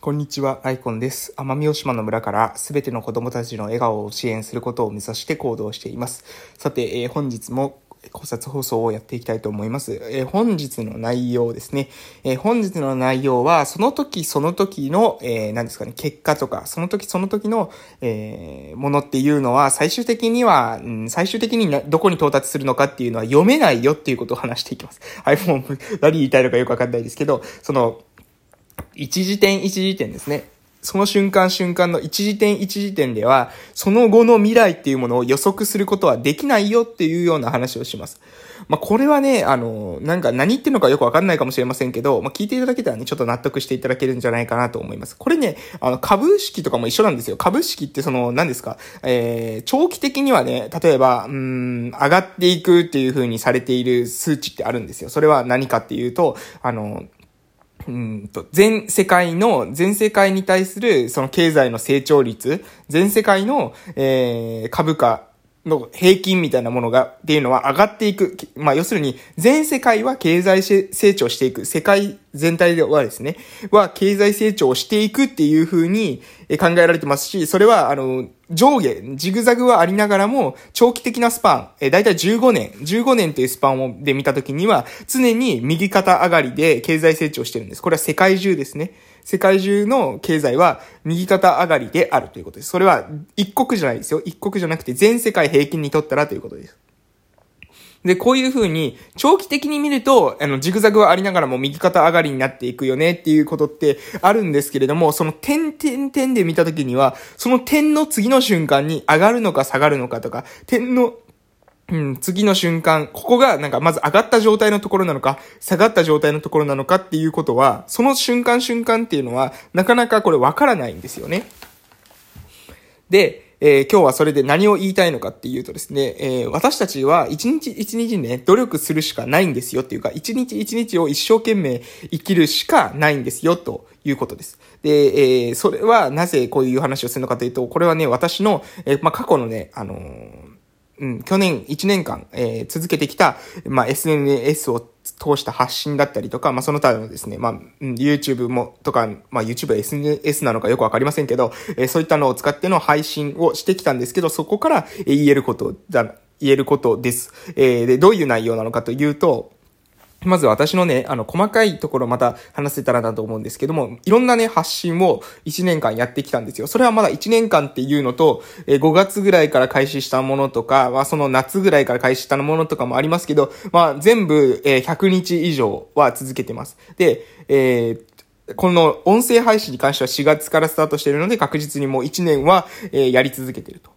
こんにちは、アイコンです。奄美大島の村からすべての子供たちの笑顔を支援することを目指して行動しています。さて、えー本日も考察放送をやっていきたいと思います。えー本日の内容ですね。えー本日の内容は、その時その時の、えー何ですかね、結果とか、その時その時の、えものっていうのは、最終的には、うん最終的にどこに到達するのかっていうのは読めないよっていうことを話していきます。はい、もう何言いたいのかよくわかんないですけど、その、一時点一時点ですね。その瞬間瞬間の一時点一時点では、その後の未来っていうものを予測することはできないよっていうような話をします。まあ、これはね、あの、なんか何言ってるのかよくわかんないかもしれませんけど、まあ、聞いていただけたらね、ちょっと納得していただけるんじゃないかなと思います。これね、あの、株式とかも一緒なんですよ。株式ってその、何ですか、えー、長期的にはね、例えば、うん、上がっていくっていう風にされている数値ってあるんですよ。それは何かっていうと、あの、うんと、全世界の、全世界に対する、その経済の成長率、全世界の、えー、株価の平均みたいなものが、っていうのは上がっていく。まあ、要するに、全世界は経済成長していく。世界全体ではですね、は経済成長していくっていう風に考えられてますし、それは、あの、上下、ジグザグはありながらも、長期的なスパン、えー、だいたい15年、15年というスパンをで見たときには、常に右肩上がりで経済成長してるんです。これは世界中ですね。世界中の経済は右肩上がりであるということです。それは一国じゃないですよ。一国じゃなくて全世界平均にとったらということです。で、こういう風に、長期的に見ると、あの、ジグザグはありながらも右肩上がりになっていくよねっていうことってあるんですけれども、その点点点で見たときには、その点の次の瞬間に上がるのか下がるのかとか、点のうん、次の瞬間、ここがなんかまず上がった状態のところなのか、下がった状態のところなのかっていうことは、その瞬間瞬間っていうのは、なかなかこれわからないんですよね。で、えー今日はそれで何を言いたいのかっていうとですね、えー私たちは一日一日ね、努力するしかないんですよっていうか、一日一日を一生懸命生きるしかないんですよということです。で、えーそれはなぜこういう話をするのかというと、これはね、私の、えーまあ、過去のね、あのうん、去年1年間、えー続けてきた、まあ、SNS を通した発信だったりとか、まあ、その他のですね、まあ、YouTube も、とか、まあ、YouTube は SNS なのかよくわかりませんけど、えーそういったのを使っての配信をしてきたんですけど、そこから言えることだ、言えることです。えーで、どういう内容なのかというと、まず私のね、あの、細かいところまた話せたらなと思うんですけども、いろんなね、発信を1年間やってきたんですよ。それはまだ1年間っていうのと、え5月ぐらいから開始したものとか、まあその夏ぐらいから開始したものとかもありますけど、まあ全部、え100日以上は続けてます。で、えーこの音声配信に関しては4月からスタートしているので、確実にもう1年は、えやり続けてると。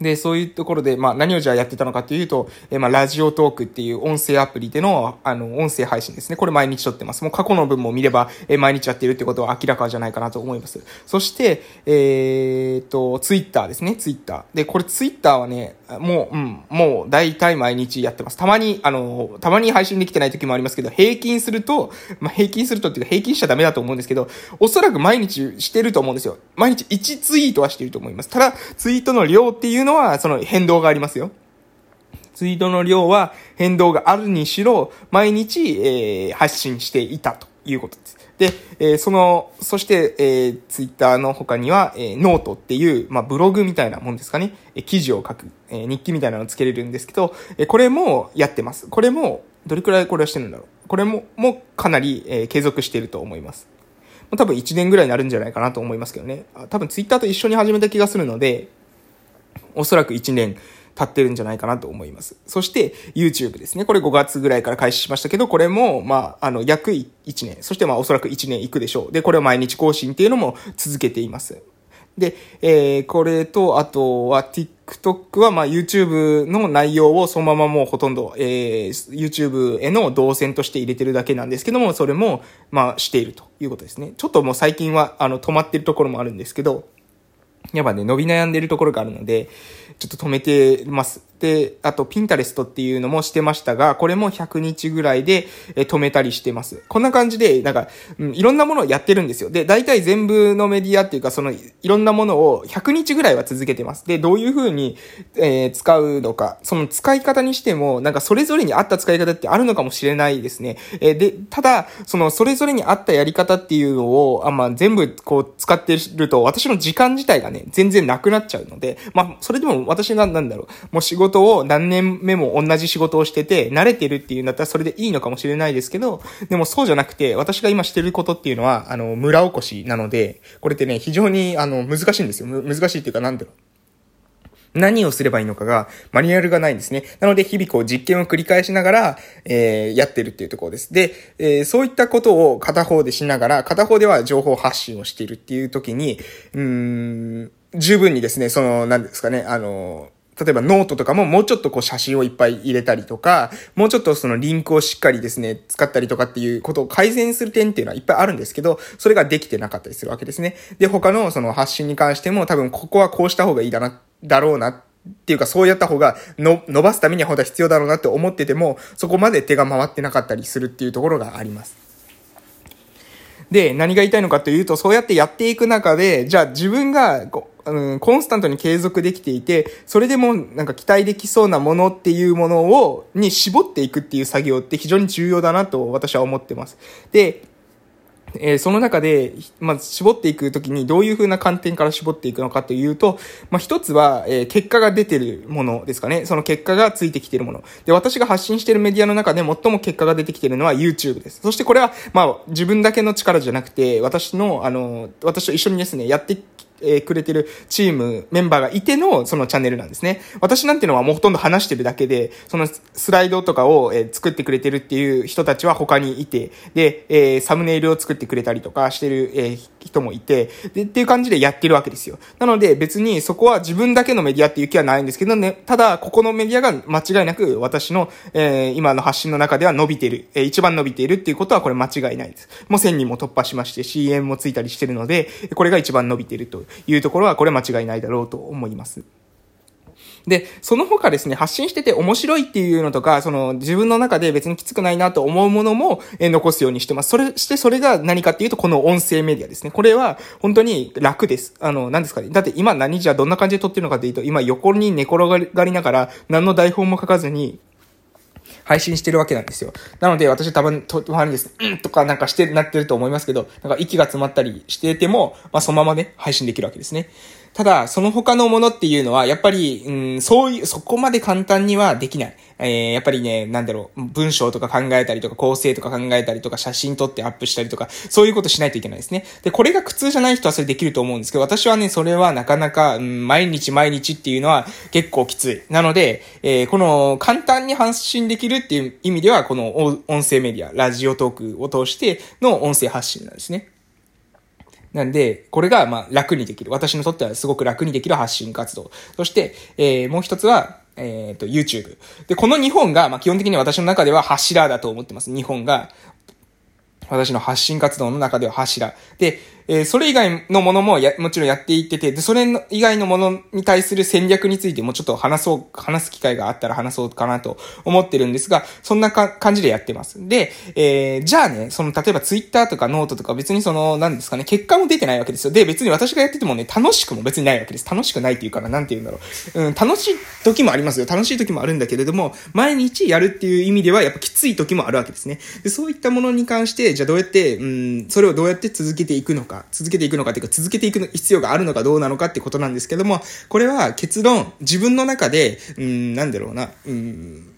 で、そういうところで、まあ何をじゃあやってたのかというと、えーまあラジオトークっていう音声アプリでの、あの、音声配信ですね。これ毎日撮ってます。もう過去の分も見れば、えー毎日やってるってことは明らかじゃないかなと思います。そして、えーっと、ツイッターですね。ツイッター。で、これツイッターはね、もう、うん、もう大体毎日やってます。たまに、あの、たまに配信できてない時もありますけど、平均すると、まあ平均するとっていうか平均しちゃダメだと思うんですけど、おそらく毎日してると思うんですよ。毎日1ツイートはしてると思います。ただ、ツイートの量っていうのは、その変動がありますよ。ツイートの量は変動があるにしろ、毎日、えー発信していたということです。で、えーその、そして、えー、ツイッターの他には、えーノートっていう、まあ、ブログみたいなもんですかね。え記事を書く、え日記みたいなのをつけれるんですけど、えこれもやってます。これも、どれくらいこれはしてるんだろう。これも、もかなり、え継続していると思います。多分1年ぐらいになるんじゃないかなと思いますけどね。多分ツイッターと一緒に始めた気がするので、おそらく1年経ってるんじゃないかなと思います。そして、YouTube ですね。これ5月ぐらいから開始しましたけど、これも、まあ、あの、約1年。そして、まあ、おそらく1年いくでしょう。で、これを毎日更新っていうのも続けています。で、えー、これと、あとは TikTok は、まあ、YouTube の内容をそのままもうほとんど、えー、YouTube への動線として入れてるだけなんですけども、それも、まあ、しているということですね。ちょっともう最近は、あの、止まってるところもあるんですけど、やっぱね、伸び悩んでるところがあるので、ちょっと止めてます。て、あと、ピンタレストっていうのもしてましたが、これも100日ぐらいで、え止めたりしてます。こんな感じで、なんか、うん、いろんなものをやってるんですよ。で、大体全部のメディアっていうか、その、いろんなものを100日ぐらいは続けてます。で、どういう風に、えー、使うのか、その使い方にしても、なんかそれぞれに合った使い方ってあるのかもしれないですね。えー、で、ただ、その、それぞれに合ったやり方っていうのを、あ、ま、全部こう使ってると、私の時間自体がね、全然なくなっちゃうので、まあ、それでも私なんだろう、もう仕事を何年目も同じ仕事をしてて、慣れてるっていうんだったらそれでいいのかもしれないですけど、でもそうじゃなくて、私が今してることっていうのは、あの、村おこしなので、これってね、非常に、あの、難しいんですよ。難しいっていうか、なんだろう。何をすればいいのかが、マニュアルがないんですね。なので、日々こう実験を繰り返しながら、えー、やってるっていうところです。で、えー、そういったことを片方でしながら、片方では情報発信をしているっていう時に、うーん、十分にですね、その、何ですかね、あの、例えばノートとかももうちょっとこう写真をいっぱい入れたりとか、もうちょっとそのリンクをしっかりですね、使ったりとかっていうことを改善する点っていうのはいっぱいあるんですけど、それができてなかったりするわけですね。で、他のその発信に関しても多分ここはこうした方がいいだな、だろうなっていうかそうやった方がの伸ばすためには本当は必要だろうなって思ってても、そこまで手が回ってなかったりするっていうところがあります。で、何が言いたいのかというと、そうやってやっていく中で、じゃあ自分がこううん、コンスタントに継続できていて、それでもなんか期待できそうなものっていうものを、に絞っていくっていう作業って非常に重要だなと私は思ってます。で、えー、その中で、まず絞っていくときにどういう風な観点から絞っていくのかというと、まあ、一つは、えー、結果が出てるものですかね。その結果がついてきてるもの。で、私が発信してるメディアの中で最も結果が出てきてるのは YouTube です。そしてこれは、まあ、自分だけの力じゃなくて、私の、あの、私と一緒にですね、やってえー、くれてるチーム、メンバーがいての、そのチャンネルなんですね。私なんてのはもうほとんど話してるだけで、そのスライドとかを、えー、作ってくれてるっていう人たちは他にいて、で、えー、サムネイルを作ってくれたりとかしてる、えー、人もいて、で、っていう感じでやってるわけですよ。なので別にそこは自分だけのメディアっていう気はないんですけどね、ただ、ここのメディアが間違いなく私の、えー、今の発信の中では伸びてる、えー、一番伸びているっていうことはこれ間違いないです。もう1000人も突破しまして CM もついたりしてるので、これが一番伸びてるというところは、これ間違いないだろうと思います。で、その他ですね、発信してて面白いっていうのとか、その自分の中で別にきつくないなと思うものも、え残すようにしてます。それしてそれが何かっていうと、この音声メディアですね。これは本当に楽です。あの、何ですかね。だって今何じゃどんな感じで撮ってるのかっていうと、今横に寝転がりながら、何の台本も書かずに、配信してるわけなんですよ。なので、私多分、と、まにですね、うんとかなんかして、なってると思いますけど、なんか息が詰まったりしてても、まあそのままね、配信できるわけですね。ただ、その他のものっていうのは、やっぱり、うん、そういう、そこまで簡単にはできない。えー、やっぱりね、なんだろう、文章とか考えたりとか、構成とか考えたりとか、写真撮ってアップしたりとか、そういうことしないといけないですね。で、これが苦痛じゃない人はそれできると思うんですけど、私はね、それはなかなか、うん、毎日毎日っていうのは結構きつい。なので、えー、この、簡単に発信できるっていう意味では、この音声メディア、ラジオトークを通しての音声発信なんですね。なんで、これが、まあ、楽にできる。私にとってはすごく楽にできる発信活動。そして、えー、もう一つは、えっ、ー、と、YouTube。で、この2本が、まあ、基本的に私の中では柱だと思ってます。2本が、私の発信活動の中では柱。で、えー、それ以外のものもや、もちろんやっていってて、で、それ以外のものに対する戦略についてもちょっと話そう、話す機会があったら話そうかなと思ってるんですが、そんなか感じでやってます。で、えー、じゃあね、その、例えばツイッターとかノートとか別にその、何ですかね、結果も出てないわけですよ。で、別に私がやっててもね、楽しくも別にないわけです。楽しくないっていうから、なんて言うんだろう。うん、楽しい時もありますよ。楽しい時もあるんだけれども、毎日やるっていう意味では、やっぱきつい時もあるわけですね。で、そういったものに関して、じゃあどうやって、うん、それをどうやって続けていくのか、続けていくのかっていうか続けていく必要があるのかどうなのかってことなんですけども、これは結論、自分の中で、うん、なんだろうな、うん、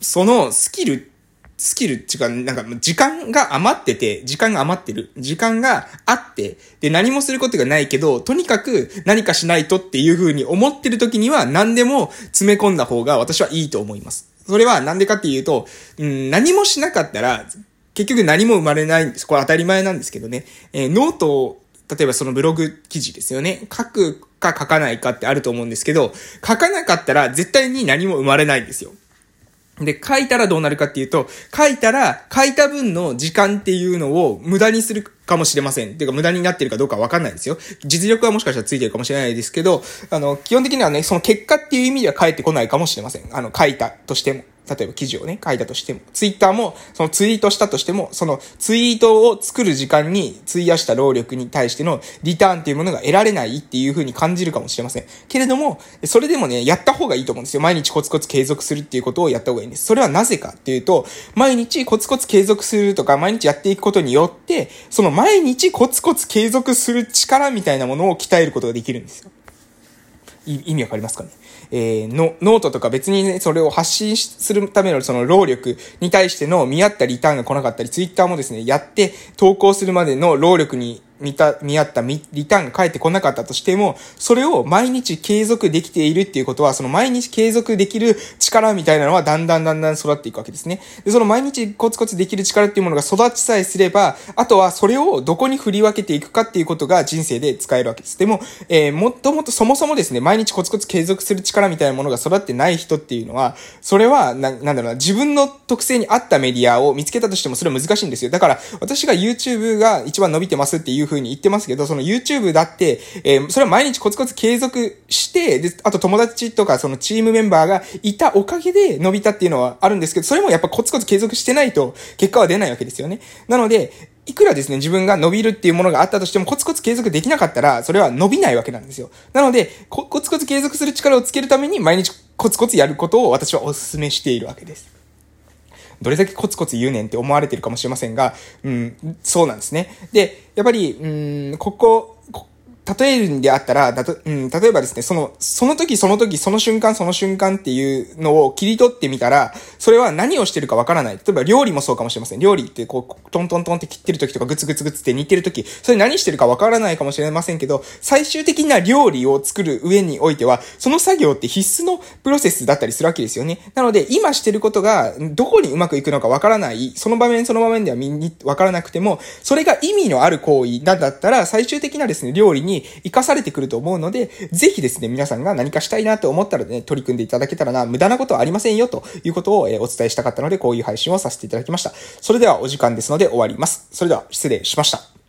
そのスキル、スキルっていうか、なんか、時間が余ってて、時間が余ってる。時間があって、で、何もすることがないけど、とにかく何かしないとっていう風に思ってる時には、何でも詰め込んだ方が私はいいと思います。それはなんでかっていうと、うん、何もしなかったら、結局何も生まれないんです。これ当たり前なんですけどね。えー、ノートを例えばそのブログ記事ですよね。書くか書かないかってあると思うんですけど、書かなかったら絶対に何も生まれないんですよ。で、書いたらどうなるかっていうと、書いたら、書いた分の時間っていうのを無駄にするかもしれません。ていうか無駄になってるかどうかわかんないですよ。実力はもしかしたらついてるかもしれないですけど、あの、基本的にはね、その結果っていう意味では返ってこないかもしれません。あの、書いたとしても。例えば記事をね、書いたとしても、ツイッターも、そのツイートしたとしても、そのツイートを作る時間に費やした労力に対してのリターンっていうものが得られないっていう風に感じるかもしれません。けれども、それでもね、やった方がいいと思うんですよ。毎日コツコツ継続するっていうことをやった方がいいんです。それはなぜかっていうと、毎日コツコツ継続するとか、毎日やっていくことによって、その毎日コツコツ継続する力みたいなものを鍛えることができるんですよ。意味わかりますかね？えー、の、ノートとか別にね、それを発信するためのその労力に対しての見合ったリターンが来なかったり、ツイッターもですね、やって投稿するまでの労力に見た、見合ったリターンが返ってこなかったとしても、それを毎日継続できているっていうことは、その毎日継続できる力みたいなのはだんだんだんだん育っていくわけですね。で、その毎日コツコツできる力っていうものが育ちさえすれば、あとはそれをどこに振り分けていくかっていうことが人生で使えるわけです。でも、えー、もっともっとそもそもですね、毎日コツコツ継続する力みたいなものが育ってない人っていうのは、それは、な、なんだろうな、自分の特性に合ったメディアを見つけたとしてもそれは難しいんですよ。だから、私が YouTube が一番伸びてますっていう風に言ってますけど、その YouTube だって、えー、それは毎日コツコツ継続して、で、あと友達とかそのチームメンバーがいたおかげで伸びたっていうのはあるんですけど、それもやっぱコツコツ継続してないと結果は出ないわけですよね。なので、いくらですね、自分が伸びるっていうものがあったとしても、コツコツ継続できなかったら、それは伸びないわけなんですよ。なので、コツコツ継続する力をつけるために、毎日コツコツやることを私はお勧めしているわけです。どれだけコツコツ言うねんって思われてるかもしれませんが、うん、そうなんですね。で、やっぱり、うん、ここ、例えるんであったら、だと、うん、例えばですね、その、その時その時その瞬間その瞬間っていうのを切り取ってみたら、それは何をしてるかわからない。例えば料理もそうかもしれません。料理ってこう、トントントンって切ってる時とかグツグツグツって煮てる時、それ何してるかわからないかもしれませんけど、最終的な料理を作る上においては、その作業って必須のプロセスだったりするわけですよね。なので、今してることがどこにうまくいくのかわからない、その場面その場面ではみんなわからなくても、それが意味のある行為なんだったら、最終的なですね、料理にに活かされてくると思うので、ぜひですね、皆さんが何かしたいなと思ったらね、取り組んでいただけたらな、無駄なことはありませんよ、ということを、えお伝えしたかったので、こういう配信をさせていただきました。それではお時間ですので終わります。それでは失礼しました。